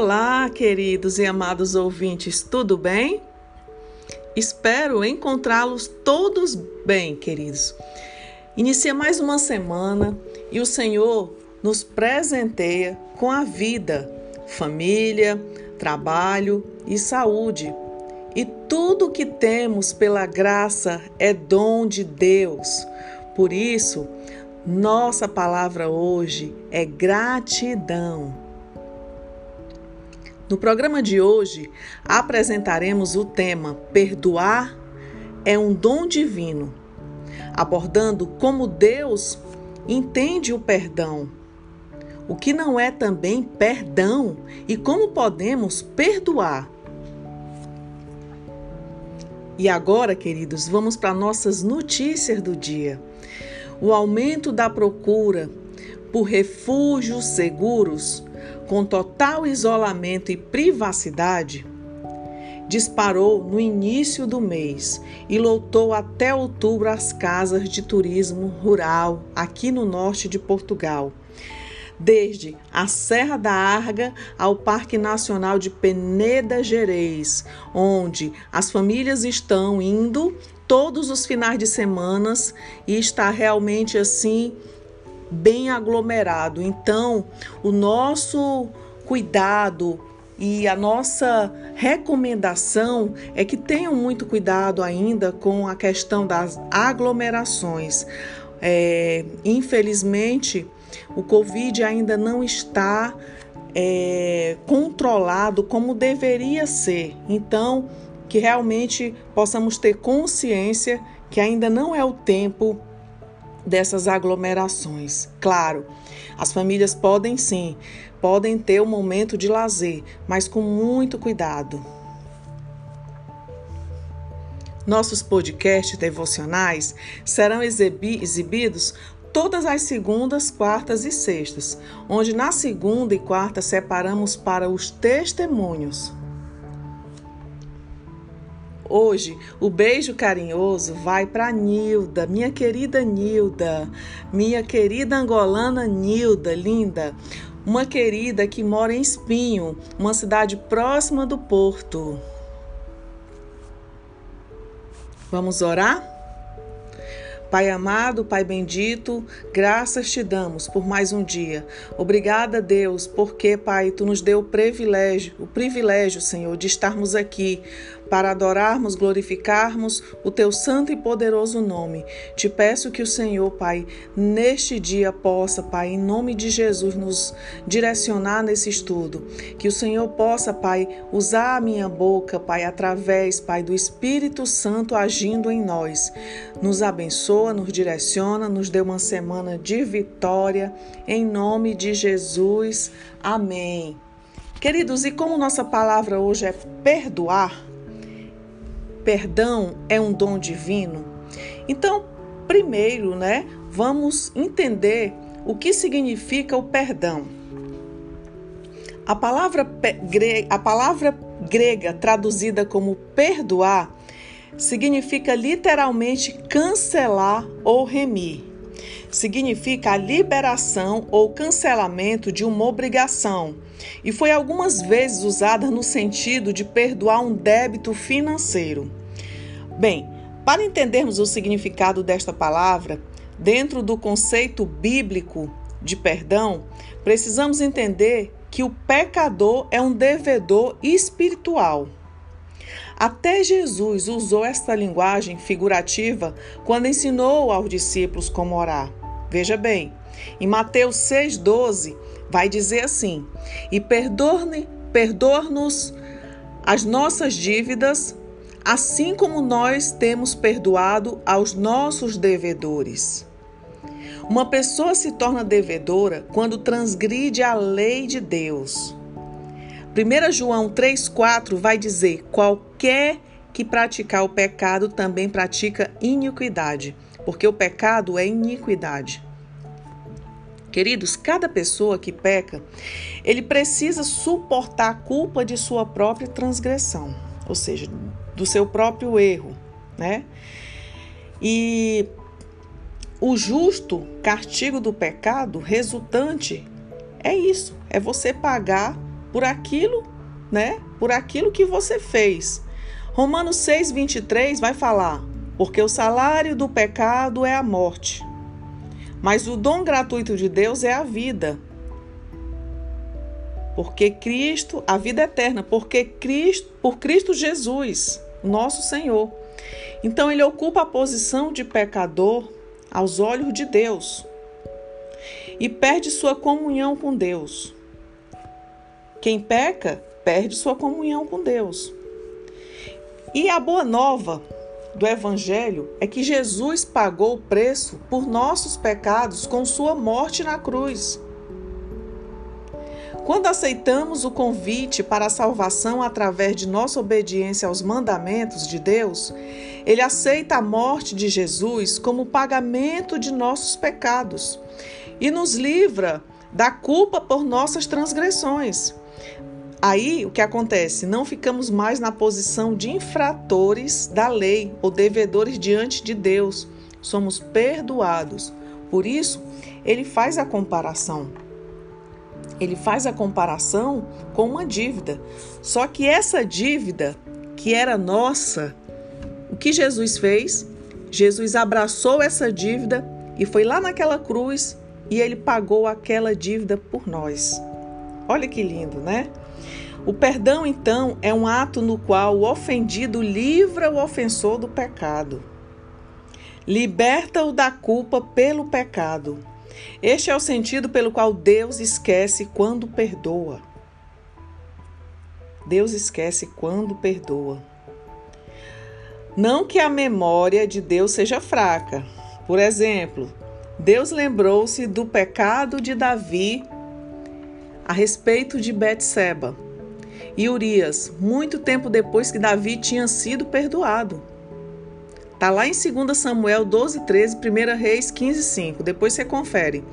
Olá, queridos e amados ouvintes, tudo bem? Espero encontrá-los todos bem, queridos. Inicia mais uma semana e o Senhor nos presenteia com a vida, família, trabalho e saúde. E tudo que temos pela graça é dom de Deus. Por isso, nossa palavra hoje é gratidão. No programa de hoje, apresentaremos o tema Perdoar é um dom divino, abordando como Deus entende o perdão, o que não é também perdão e como podemos perdoar. E agora, queridos, vamos para nossas notícias do dia. O aumento da procura por refúgios seguros com total isolamento e privacidade, disparou no início do mês e lotou até outubro as casas de turismo rural aqui no norte de Portugal. Desde a Serra da Arga ao Parque Nacional de Peneda Gerês, onde as famílias estão indo todos os finais de semanas e está realmente assim bem aglomerado. Então, o nosso cuidado e a nossa recomendação é que tenham muito cuidado ainda com a questão das aglomerações. É, infelizmente, o Covid ainda não está é, controlado como deveria ser. Então, que realmente possamos ter consciência que ainda não é o tempo dessas aglomerações. Claro, as famílias podem sim, podem ter um momento de lazer, mas com muito cuidado. Nossos podcasts devocionais serão exibidos todas as segundas, quartas e sextas, onde na segunda e quarta separamos para os testemunhos. Hoje, o beijo carinhoso vai para Nilda, minha querida Nilda, minha querida angolana Nilda, linda. Uma querida que mora em Espinho, uma cidade próxima do Porto. Vamos orar? Pai amado, Pai bendito, graças te damos por mais um dia. Obrigada, Deus, porque, Pai, tu nos deu o privilégio, o privilégio, Senhor, de estarmos aqui para adorarmos, glorificarmos o teu santo e poderoso nome. Te peço que o Senhor, Pai, neste dia possa, Pai, em nome de Jesus, nos direcionar nesse estudo. Que o Senhor possa, Pai, usar a minha boca, Pai, através, Pai, do Espírito Santo agindo em nós. Nos abençoa, nos direciona, nos dê uma semana de vitória. Em nome de Jesus. Amém. Queridos, e como nossa palavra hoje é perdoar, perdão é um dom divino? Então, primeiro, né, vamos entender o que significa o perdão. A palavra, a palavra grega traduzida como perdoar significa literalmente cancelar ou remir. Significa a liberação ou cancelamento de uma obrigação e foi algumas vezes usada no sentido de perdoar um débito financeiro. Bem, para entendermos o significado desta palavra, dentro do conceito bíblico de perdão, precisamos entender que o pecador é um devedor espiritual. Até Jesus usou esta linguagem figurativa quando ensinou aos discípulos como orar. Veja bem, em Mateus 6,12 vai dizer assim: E perdoa-nos as nossas dívidas, assim como nós temos perdoado aos nossos devedores. Uma pessoa se torna devedora quando transgride a lei de Deus. 1 João 3,4 vai dizer: qualquer que praticar o pecado também pratica iniquidade, porque o pecado é iniquidade. Queridos, cada pessoa que peca, ele precisa suportar a culpa de sua própria transgressão, ou seja, do seu próprio erro, né? E o justo castigo do pecado resultante é isso, é você pagar por aquilo, né? Por aquilo que você fez. Romanos 6, 23 vai falar: porque o salário do pecado é a morte, mas o dom gratuito de Deus é a vida. Porque Cristo, a vida eterna, porque Cristo, por Cristo Jesus, nosso Senhor. Então ele ocupa a posição de pecador aos olhos de Deus e perde sua comunhão com Deus. Quem peca, perde sua comunhão com Deus. E a boa nova do Evangelho é que Jesus pagou o preço por nossos pecados com sua morte na cruz. Quando aceitamos o convite para a salvação através de nossa obediência aos mandamentos de Deus, Ele aceita a morte de Jesus como pagamento de nossos pecados e nos livra da culpa por nossas transgressões. Aí o que acontece? Não ficamos mais na posição de infratores da lei ou devedores diante de Deus. Somos perdoados. Por isso, ele faz a comparação ele faz a comparação com uma dívida. Só que essa dívida que era nossa, o que Jesus fez? Jesus abraçou essa dívida e foi lá naquela cruz e ele pagou aquela dívida por nós. Olha que lindo, né? O perdão, então, é um ato no qual o ofendido livra o ofensor do pecado, liberta-o da culpa pelo pecado este é o sentido pelo qual Deus esquece quando perdoa. Deus esquece quando perdoa. Não que a memória de Deus seja fraca. Por exemplo, Deus lembrou-se do pecado de Davi a respeito de Betseba e Urias, muito tempo depois que Davi tinha sido perdoado. Está lá em 2 Samuel 12, 13, 1 Reis 15, 5. Depois você confere.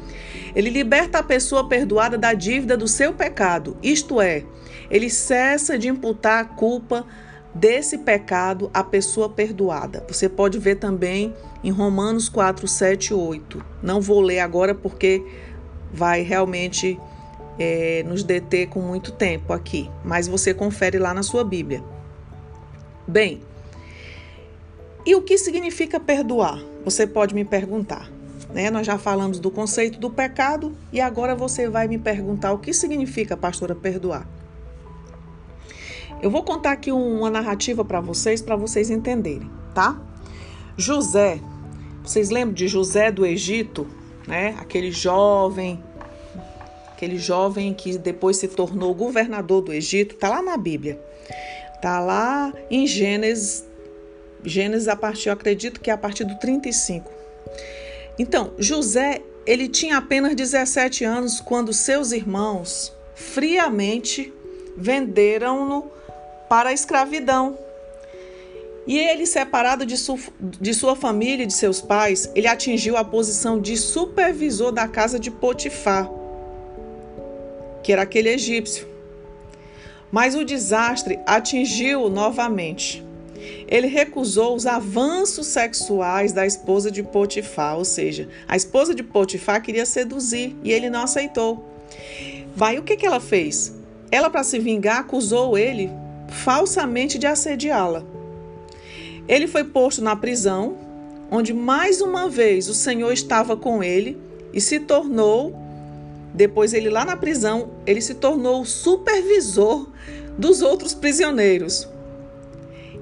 Ele liberta a pessoa perdoada da dívida do seu pecado, isto é, ele cessa de imputar a culpa desse pecado à pessoa perdoada. Você pode ver também em Romanos 4, 7 e 8. Não vou ler agora porque vai realmente é, nos deter com muito tempo aqui, mas você confere lá na sua Bíblia. Bem, e o que significa perdoar? Você pode me perguntar. Né? Nós já falamos do conceito do pecado e agora você vai me perguntar o que significa, pastora, perdoar. Eu vou contar aqui uma narrativa para vocês, para vocês entenderem, tá? José, vocês lembram de José do Egito, né? Aquele jovem, aquele jovem que depois se tornou governador do Egito, tá lá na Bíblia. Tá lá em Gênesis Gênesis a partir, eu acredito que é a partir do 35. Então, José, ele tinha apenas 17 anos quando seus irmãos friamente venderam-no para a escravidão. E ele, separado de, su de sua família e de seus pais, ele atingiu a posição de supervisor da casa de Potifar, que era aquele egípcio. Mas o desastre atingiu novamente ele recusou os avanços sexuais da esposa de Potifar, ou seja, a esposa de Potifar queria seduzir e ele não aceitou. Vai, o que, que ela fez? Ela, para se vingar, acusou ele falsamente de assediá-la. Ele foi posto na prisão, onde mais uma vez o Senhor estava com ele e se tornou, depois ele lá na prisão, ele se tornou o supervisor dos outros prisioneiros.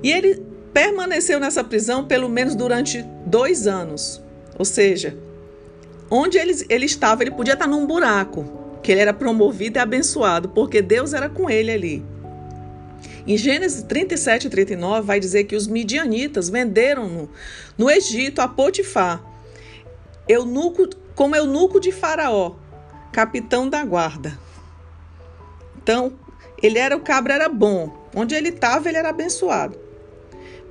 E ele permaneceu nessa prisão pelo menos durante dois anos. Ou seja, onde ele, ele estava, ele podia estar num buraco, que ele era promovido e abençoado, porque Deus era com ele ali. Em Gênesis 37 e 39 vai dizer que os midianitas venderam no, no Egito a Potifar, eunuco, como eunuco de Faraó, capitão da guarda. Então, ele era o cabra era bom. Onde ele estava, ele era abençoado.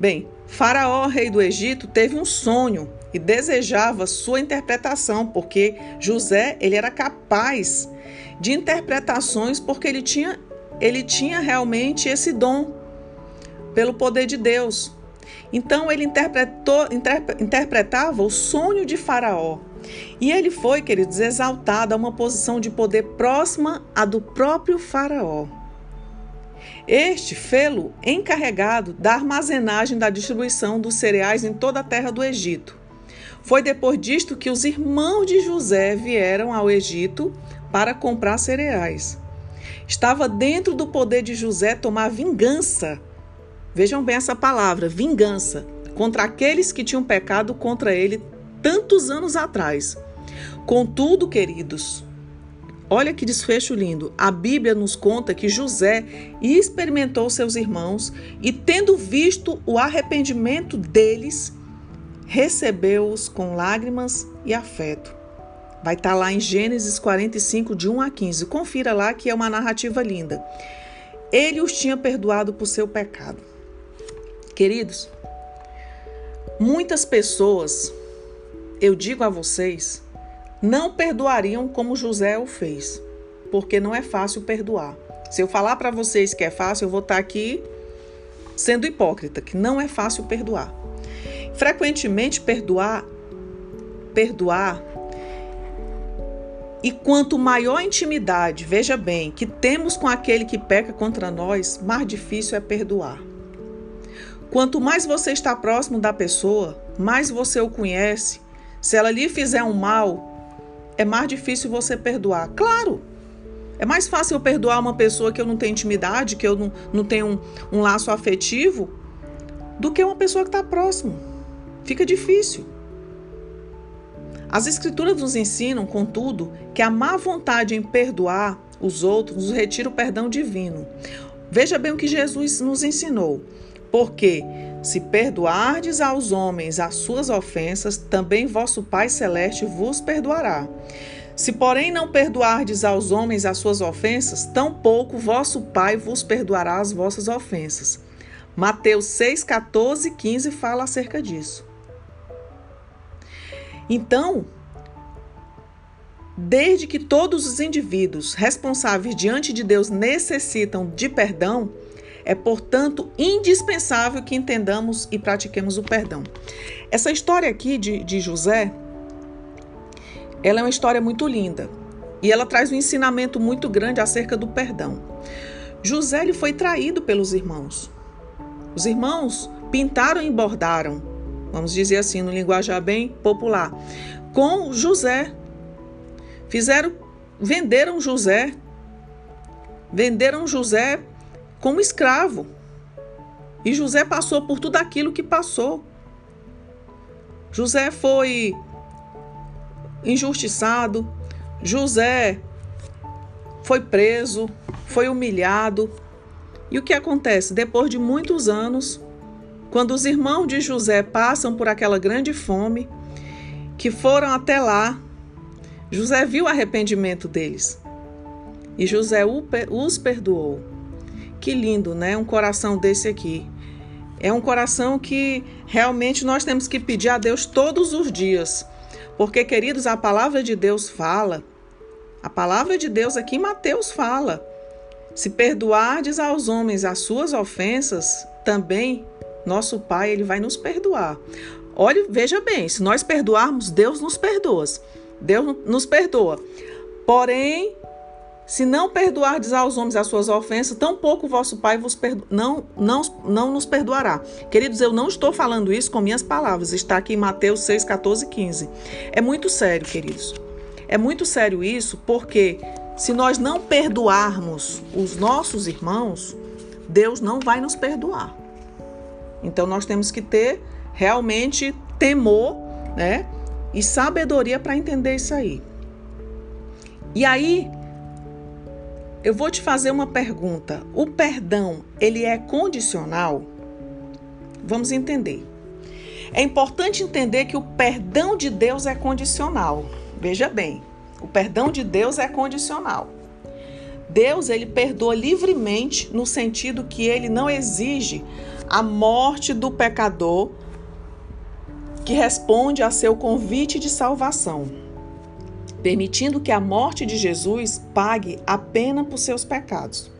Bem, Faraó, rei do Egito, teve um sonho e desejava sua interpretação, porque José ele era capaz de interpretações porque ele tinha ele tinha realmente esse dom pelo poder de Deus. Então ele interpretou, interpretava o sonho de Faraó. E ele foi, queridos, exaltado a uma posição de poder próxima à do próprio Faraó. Este fê-lo encarregado da armazenagem da distribuição dos cereais em toda a terra do Egito. Foi depois disto que os irmãos de José vieram ao Egito para comprar cereais. Estava dentro do poder de José tomar vingança. Vejam bem essa palavra, vingança, contra aqueles que tinham pecado contra ele tantos anos atrás. Contudo, queridos, olha que desfecho lindo. A Bíblia nos conta que José experimentou seus irmãos e, tendo visto o arrependimento deles, recebeu-os com lágrimas e afeto. Vai estar tá lá em Gênesis 45, de 1 a 15. Confira lá que é uma narrativa linda. Ele os tinha perdoado por seu pecado. Queridos, muitas pessoas, eu digo a vocês, não perdoariam como José o fez, porque não é fácil perdoar. Se eu falar para vocês que é fácil, eu vou estar tá aqui sendo hipócrita, que não é fácil perdoar. Frequentemente perdoar perdoar e quanto maior a intimidade, veja bem, que temos com aquele que peca contra nós, mais difícil é perdoar. Quanto mais você está próximo da pessoa, mais você o conhece. Se ela lhe fizer um mal, é mais difícil você perdoar. Claro, é mais fácil eu perdoar uma pessoa que eu não tenho intimidade, que eu não, não tenho um, um laço afetivo, do que uma pessoa que está próximo. Fica difícil. As Escrituras nos ensinam, contudo, que a má vontade em perdoar os outros nos retira o perdão divino. Veja bem o que Jesus nos ensinou. Porque se perdoardes aos homens as suas ofensas, também vosso Pai Celeste vos perdoará. Se, porém, não perdoardes aos homens as suas ofensas, tampouco vosso Pai vos perdoará as vossas ofensas. Mateus 6, 14 e 15 fala acerca disso. Então, desde que todos os indivíduos responsáveis diante de Deus necessitam de perdão, é, portanto, indispensável que entendamos e pratiquemos o perdão. Essa história aqui de, de José, ela é uma história muito linda e ela traz um ensinamento muito grande acerca do perdão. José ele foi traído pelos irmãos. Os irmãos pintaram e bordaram vamos dizer assim, no linguajar bem popular, com José. Fizeram, venderam José, venderam José como escravo. E José passou por tudo aquilo que passou. José foi injustiçado, José foi preso, foi humilhado. E o que acontece? Depois de muitos anos, quando os irmãos de José passam por aquela grande fome, que foram até lá, José viu o arrependimento deles e José os perdoou. Que lindo, né? Um coração desse aqui. É um coração que realmente nós temos que pedir a Deus todos os dias. Porque, queridos, a palavra de Deus fala. A palavra de Deus aqui em Mateus fala. Se perdoardes aos homens as suas ofensas, também nosso Pai, ele vai nos perdoar. Olha, veja bem, se nós perdoarmos, Deus nos perdoa. Deus nos perdoa. Porém, se não perdoardes aos homens as suas ofensas, tampouco vosso Pai vos perdo... não, não, não nos perdoará. Queridos, eu não estou falando isso com minhas palavras, está aqui em Mateus 6, 14 e 15. É muito sério, queridos. É muito sério isso, porque se nós não perdoarmos os nossos irmãos, Deus não vai nos perdoar. Então nós temos que ter realmente temor, né? E sabedoria para entender isso aí. E aí, eu vou te fazer uma pergunta. O perdão, ele é condicional? Vamos entender. É importante entender que o perdão de Deus é condicional. Veja bem, o perdão de Deus é condicional. Deus ele perdoa livremente no sentido que ele não exige a morte do pecador que responde a seu convite de salvação, permitindo que a morte de Jesus pague a pena por seus pecados.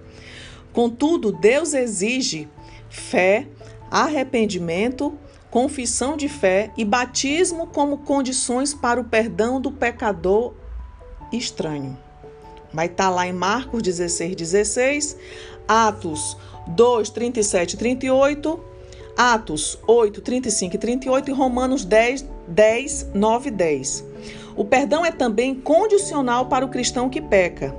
Contudo, Deus exige fé, arrependimento, confissão de fé e batismo como condições para o perdão do pecador estranho. Vai estar tá lá em Marcos 16, 16. Atos 2, 37 e 38, Atos 8, 35 e 38 e Romanos 10, 10, 9 e 10. O perdão é também condicional para o cristão que peca.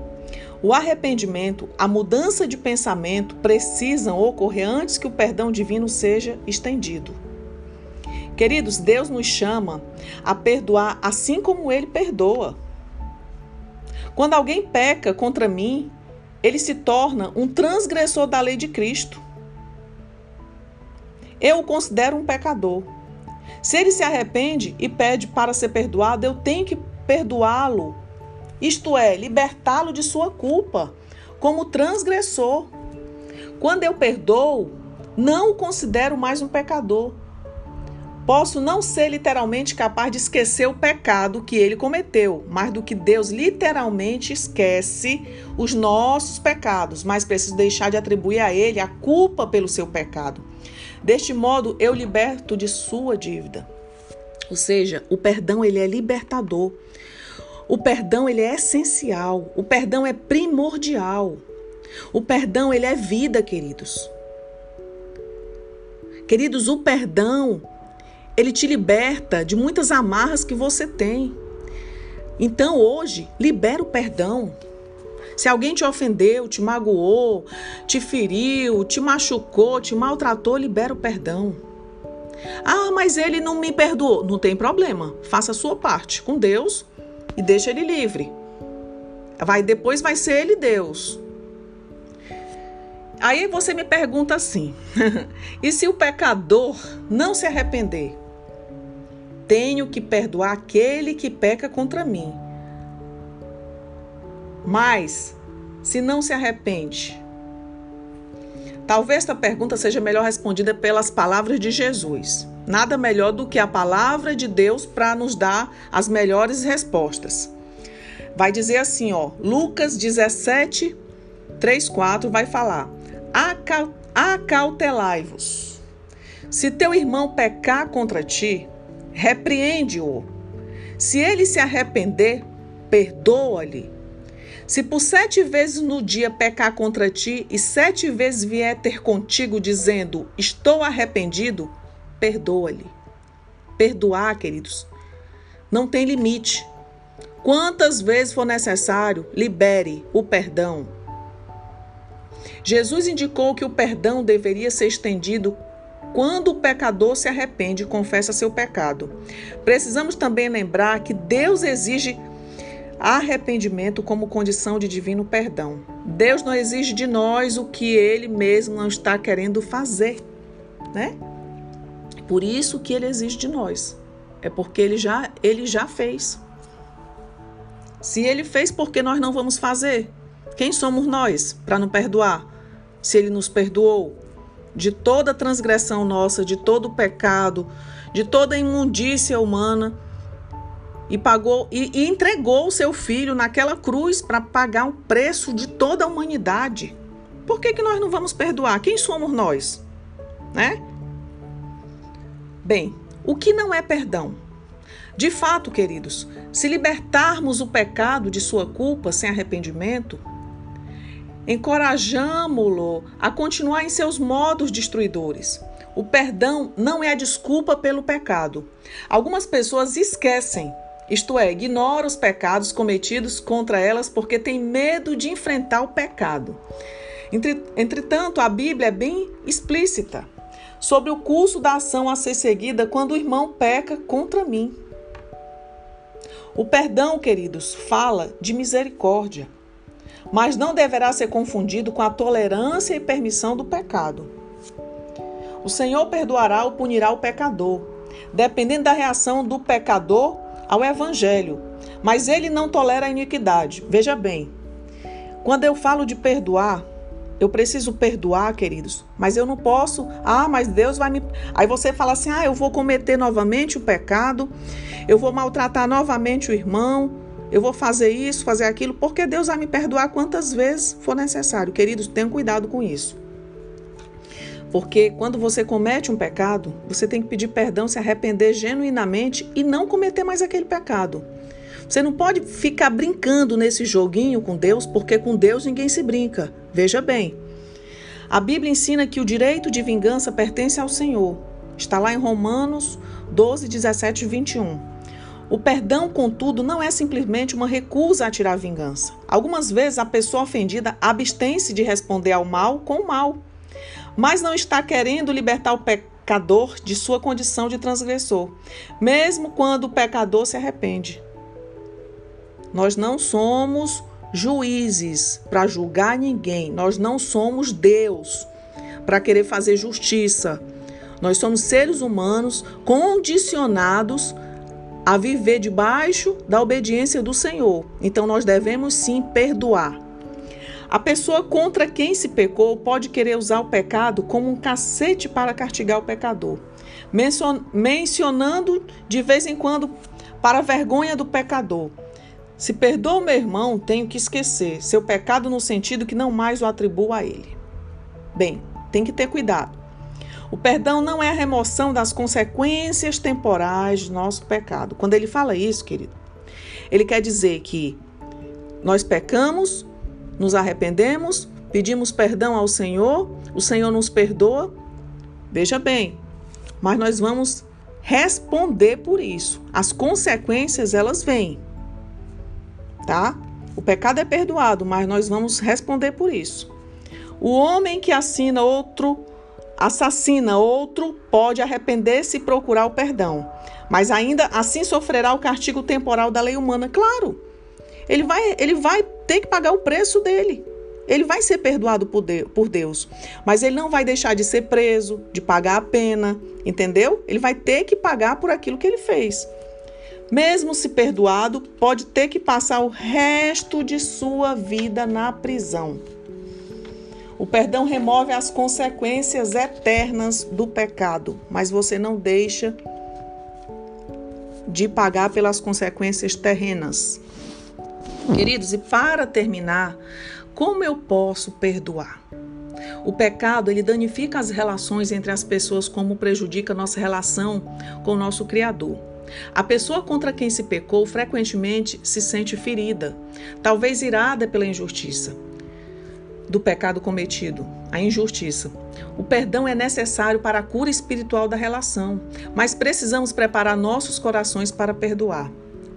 O arrependimento, a mudança de pensamento precisam ocorrer antes que o perdão divino seja estendido. Queridos, Deus nos chama a perdoar assim como ele perdoa. Quando alguém peca contra mim, ele se torna um transgressor da lei de Cristo. Eu o considero um pecador. Se ele se arrepende e pede para ser perdoado, eu tenho que perdoá-lo. Isto é, libertá-lo de sua culpa, como transgressor. Quando eu perdoo, não o considero mais um pecador. Posso não ser literalmente capaz de esquecer o pecado que ele cometeu, mais do que Deus literalmente esquece os nossos pecados, mas preciso deixar de atribuir a ele a culpa pelo seu pecado. Deste modo, eu liberto de sua dívida. Ou seja, o perdão ele é libertador. O perdão ele é essencial, o perdão é primordial. O perdão ele é vida, queridos. Queridos, o perdão ele te liberta de muitas amarras que você tem. Então hoje, libera o perdão. Se alguém te ofendeu, te magoou, te feriu, te machucou, te maltratou, libera o perdão. Ah, mas ele não me perdoou. Não tem problema. Faça a sua parte com Deus e deixa ele livre. Vai depois vai ser ele Deus. Aí você me pergunta assim: e se o pecador não se arrepender? tenho que perdoar aquele que peca contra mim. Mas, se não se arrepende, talvez esta pergunta seja melhor respondida pelas palavras de Jesus. Nada melhor do que a palavra de Deus para nos dar as melhores respostas. Vai dizer assim, ó, Lucas 17, 3, 4 vai falar: Acautelai-vos. Se teu irmão pecar contra ti, repreende-o. Se ele se arrepender, perdoa-lhe. Se por sete vezes no dia pecar contra ti e sete vezes vier ter contigo dizendo: Estou arrependido, perdoa-lhe. Perdoar, queridos, não tem limite. Quantas vezes for necessário, libere o perdão. Jesus indicou que o perdão deveria ser estendido quando o pecador se arrepende e confessa seu pecado. Precisamos também lembrar que Deus exige arrependimento como condição de divino perdão. Deus não exige de nós o que ele mesmo não está querendo fazer, né? Por isso que ele exige de nós. É porque ele já ele já fez. Se ele fez, por que nós não vamos fazer? Quem somos nós para não perdoar? Se ele nos perdoou, de toda transgressão nossa, de todo pecado, de toda imundícia humana e pagou e, e entregou o seu filho naquela cruz para pagar o preço de toda a humanidade. Por que, que nós não vamos perdoar? Quem somos nós? Né? Bem, o que não é perdão? De fato, queridos, se libertarmos o pecado de sua culpa sem arrependimento, encorajamo-lo a continuar em seus modos destruidores. O perdão não é a desculpa pelo pecado. Algumas pessoas esquecem, isto é, ignoram os pecados cometidos contra elas porque têm medo de enfrentar o pecado. Entretanto, a Bíblia é bem explícita sobre o curso da ação a ser seguida quando o irmão peca contra mim. O perdão, queridos, fala de misericórdia mas não deverá ser confundido com a tolerância e permissão do pecado. O Senhor perdoará ou punirá o pecador, dependendo da reação do pecador ao evangelho, mas ele não tolera a iniquidade. Veja bem, quando eu falo de perdoar, eu preciso perdoar, queridos, mas eu não posso. Ah, mas Deus vai me. Aí você fala assim: ah, eu vou cometer novamente o pecado, eu vou maltratar novamente o irmão, eu vou fazer isso, fazer aquilo, porque Deus vai me perdoar quantas vezes for necessário. Queridos, tenham cuidado com isso. Porque quando você comete um pecado, você tem que pedir perdão, se arrepender genuinamente e não cometer mais aquele pecado. Você não pode ficar brincando nesse joguinho com Deus, porque com Deus ninguém se brinca. Veja bem, A Bíblia ensina que o direito de vingança pertence ao Senhor. Está lá em Romanos 12, 17 e 21. O perdão, contudo, não é simplesmente uma recusa a tirar vingança. Algumas vezes a pessoa ofendida abstém-se de responder ao mal com o mal, mas não está querendo libertar o pecador de sua condição de transgressor, mesmo quando o pecador se arrepende. Nós não somos juízes para julgar ninguém. Nós não somos Deus para querer fazer justiça. Nós somos seres humanos condicionados a viver debaixo da obediência do Senhor. Então nós devemos sim perdoar. A pessoa contra quem se pecou pode querer usar o pecado como um cacete para castigar o pecador, mencionando de vez em quando para a vergonha do pecador. Se perdoa meu irmão, tenho que esquecer seu pecado no sentido que não mais o atribuo a ele. Bem, tem que ter cuidado. O perdão não é a remoção das consequências temporais do nosso pecado. Quando ele fala isso, querido, ele quer dizer que nós pecamos, nos arrependemos, pedimos perdão ao Senhor, o Senhor nos perdoa. Veja bem, mas nós vamos responder por isso. As consequências elas vêm tá? O pecado é perdoado, mas nós vamos responder por isso. O homem que assina outro, assassina outro, pode arrepender-se e procurar o perdão, mas ainda assim sofrerá o castigo temporal da lei humana. Claro, ele vai, ele vai ter que pagar o preço dele. Ele vai ser perdoado por Deus, mas ele não vai deixar de ser preso, de pagar a pena, entendeu? Ele vai ter que pagar por aquilo que ele fez. Mesmo se perdoado, pode ter que passar o resto de sua vida na prisão. O perdão remove as consequências eternas do pecado, mas você não deixa de pagar pelas consequências terrenas. Queridos, e para terminar, como eu posso perdoar? O pecado, ele danifica as relações entre as pessoas como prejudica nossa relação com o nosso Criador. A pessoa contra quem se pecou frequentemente se sente ferida, talvez irada pela injustiça do pecado cometido, a injustiça. O perdão é necessário para a cura espiritual da relação, mas precisamos preparar nossos corações para perdoar.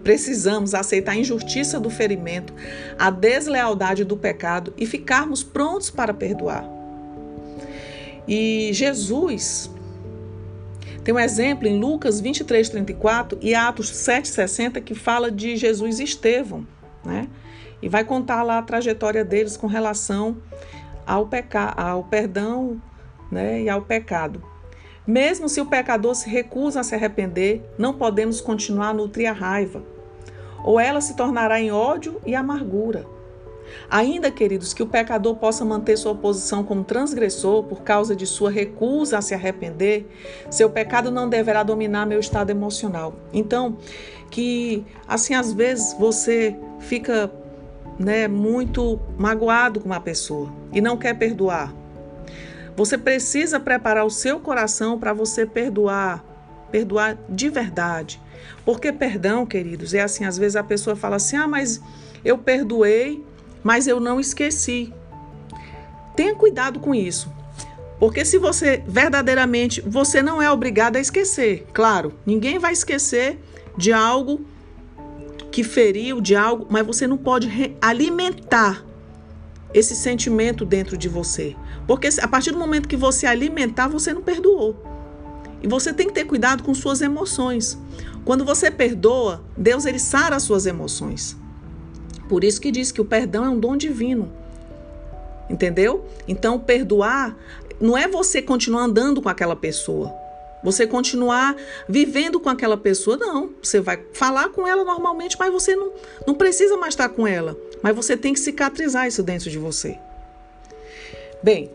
Precisamos aceitar a injustiça do ferimento, a deslealdade do pecado e ficarmos prontos para perdoar. E Jesus, tem um exemplo em Lucas 23, 34 e Atos 7, 60 que fala de Jesus e Estevão, né? E vai contar lá a trajetória deles com relação ao, peca ao perdão né, e ao pecado. Mesmo se o pecador se recusa a se arrepender, não podemos continuar a nutrir a raiva, ou ela se tornará em ódio e amargura. Ainda, queridos, que o pecador possa manter sua posição como transgressor por causa de sua recusa a se arrepender, seu pecado não deverá dominar meu estado emocional. Então, que assim às vezes você fica, né, muito magoado com uma pessoa e não quer perdoar. Você precisa preparar o seu coração para você perdoar, perdoar de verdade. Porque perdão, queridos, é assim, às vezes a pessoa fala assim: "Ah, mas eu perdoei, mas eu não esqueci. Tenha cuidado com isso. Porque se você verdadeiramente, você não é obrigado a esquecer. Claro, ninguém vai esquecer de algo que feriu, de algo, mas você não pode alimentar esse sentimento dentro de você. Porque a partir do momento que você alimentar, você não perdoou. E você tem que ter cuidado com suas emoções. Quando você perdoa, Deus ele sara as suas emoções. Por isso que diz que o perdão é um dom divino. Entendeu? Então, perdoar não é você continuar andando com aquela pessoa. Você continuar vivendo com aquela pessoa, não. Você vai falar com ela normalmente, mas você não, não precisa mais estar com ela. Mas você tem que cicatrizar isso dentro de você. Bem,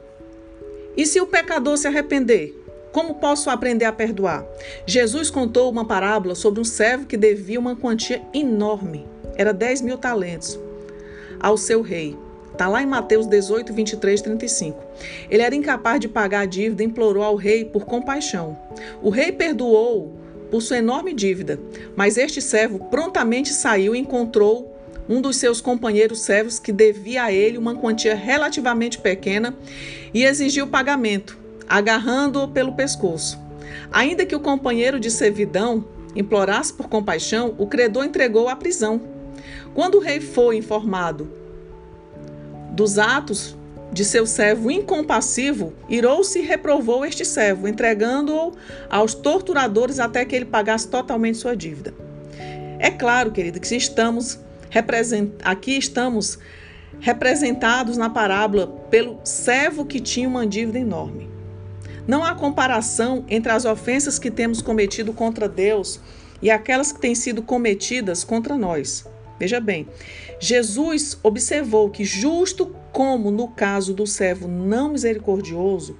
e se o pecador se arrepender? Como posso aprender a perdoar? Jesus contou uma parábola sobre um servo que devia uma quantia enorme era 10 mil talentos ao seu rei. Está lá em Mateus 18, 23, 35. Ele era incapaz de pagar a dívida e implorou ao rei por compaixão. O rei perdoou por sua enorme dívida, mas este servo prontamente saiu e encontrou um dos seus companheiros servos que devia a ele uma quantia relativamente pequena e exigiu pagamento, agarrando-o pelo pescoço. Ainda que o companheiro de servidão implorasse por compaixão, o credor entregou à prisão. Quando o rei foi informado dos atos de seu servo incompassivo, irou-se e reprovou este servo, entregando-o aos torturadores até que ele pagasse totalmente sua dívida. É claro, querido, que estamos aqui estamos representados na parábola pelo servo que tinha uma dívida enorme. Não há comparação entre as ofensas que temos cometido contra Deus e aquelas que têm sido cometidas contra nós. Veja bem, Jesus observou que, justo como no caso do servo não misericordioso,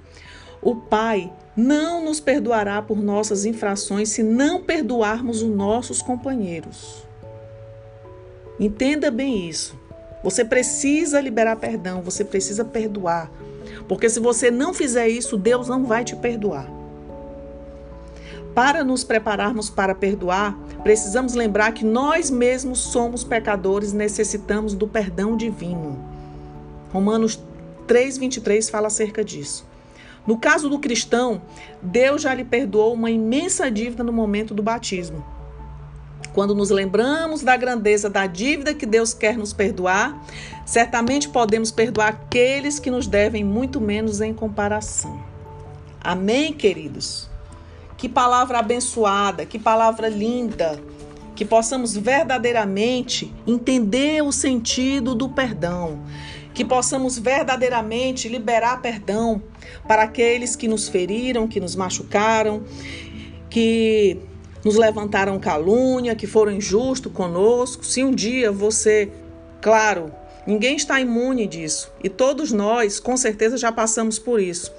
o Pai não nos perdoará por nossas infrações se não perdoarmos os nossos companheiros. Entenda bem isso. Você precisa liberar perdão, você precisa perdoar. Porque se você não fizer isso, Deus não vai te perdoar. Para nos prepararmos para perdoar, precisamos lembrar que nós mesmos somos pecadores e necessitamos do perdão divino. Romanos 3:23 fala acerca disso. No caso do cristão, Deus já lhe perdoou uma imensa dívida no momento do batismo. Quando nos lembramos da grandeza da dívida que Deus quer nos perdoar, certamente podemos perdoar aqueles que nos devem muito menos em comparação. Amém, queridos? Que palavra abençoada, que palavra linda. Que possamos verdadeiramente entender o sentido do perdão. Que possamos verdadeiramente liberar perdão para aqueles que nos feriram, que nos machucaram, que nos levantaram calúnia, que foram injustos conosco. Se um dia você, claro, ninguém está imune disso e todos nós, com certeza, já passamos por isso.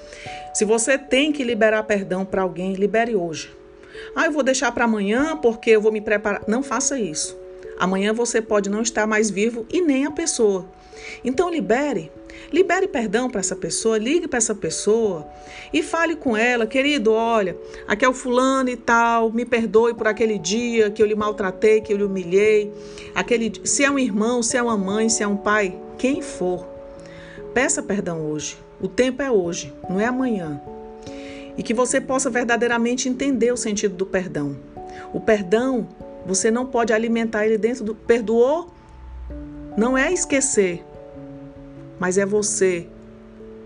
Se você tem que liberar perdão para alguém, libere hoje. Ah, eu vou deixar para amanhã porque eu vou me preparar. Não faça isso. Amanhã você pode não estar mais vivo e nem a pessoa. Então libere. Libere perdão para essa pessoa, ligue para essa pessoa e fale com ela, querido, olha, aqui é o fulano e tal, me perdoe por aquele dia que eu lhe maltratei, que eu lhe humilhei, aquele, se é um irmão, se é uma mãe, se é um pai, quem for. Peça perdão hoje. O tempo é hoje, não é amanhã. E que você possa verdadeiramente entender o sentido do perdão. O perdão, você não pode alimentar ele dentro do. Perdoou? Não é esquecer, mas é você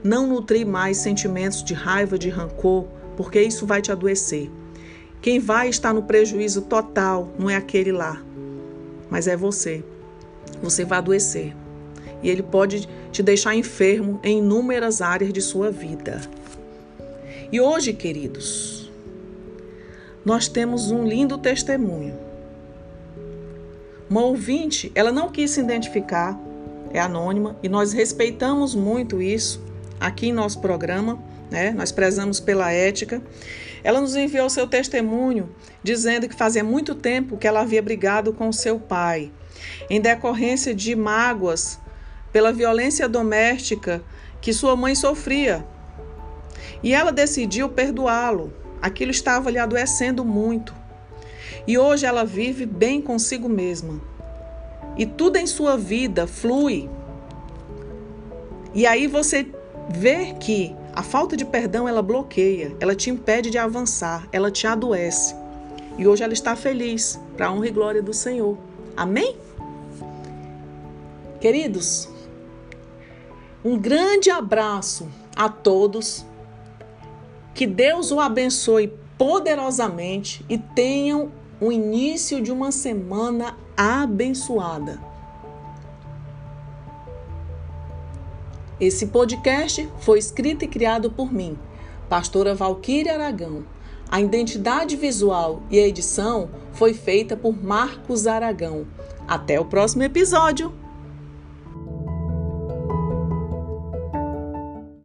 não nutrir mais sentimentos de raiva, de rancor, porque isso vai te adoecer. Quem vai estar no prejuízo total não é aquele lá, mas é você. Você vai adoecer e ele pode te deixar enfermo em inúmeras áreas de sua vida. E hoje, queridos, nós temos um lindo testemunho. Uma ouvinte, ela não quis se identificar, é anônima, e nós respeitamos muito isso aqui em nosso programa, né? Nós prezamos pela ética. Ela nos enviou seu testemunho dizendo que fazia muito tempo que ela havia brigado com seu pai, em decorrência de mágoas pela violência doméstica que sua mãe sofria. E ela decidiu perdoá-lo. Aquilo estava lhe adoecendo muito. E hoje ela vive bem consigo mesma. E tudo em sua vida flui. E aí você vê que a falta de perdão ela bloqueia, ela te impede de avançar, ela te adoece. E hoje ela está feliz, para a honra e glória do Senhor. Amém? Queridos, um grande abraço a todos. Que Deus o abençoe poderosamente e tenham o início de uma semana abençoada. Esse podcast foi escrito e criado por mim, pastora Valquíria Aragão. A identidade visual e a edição foi feita por Marcos Aragão. Até o próximo episódio!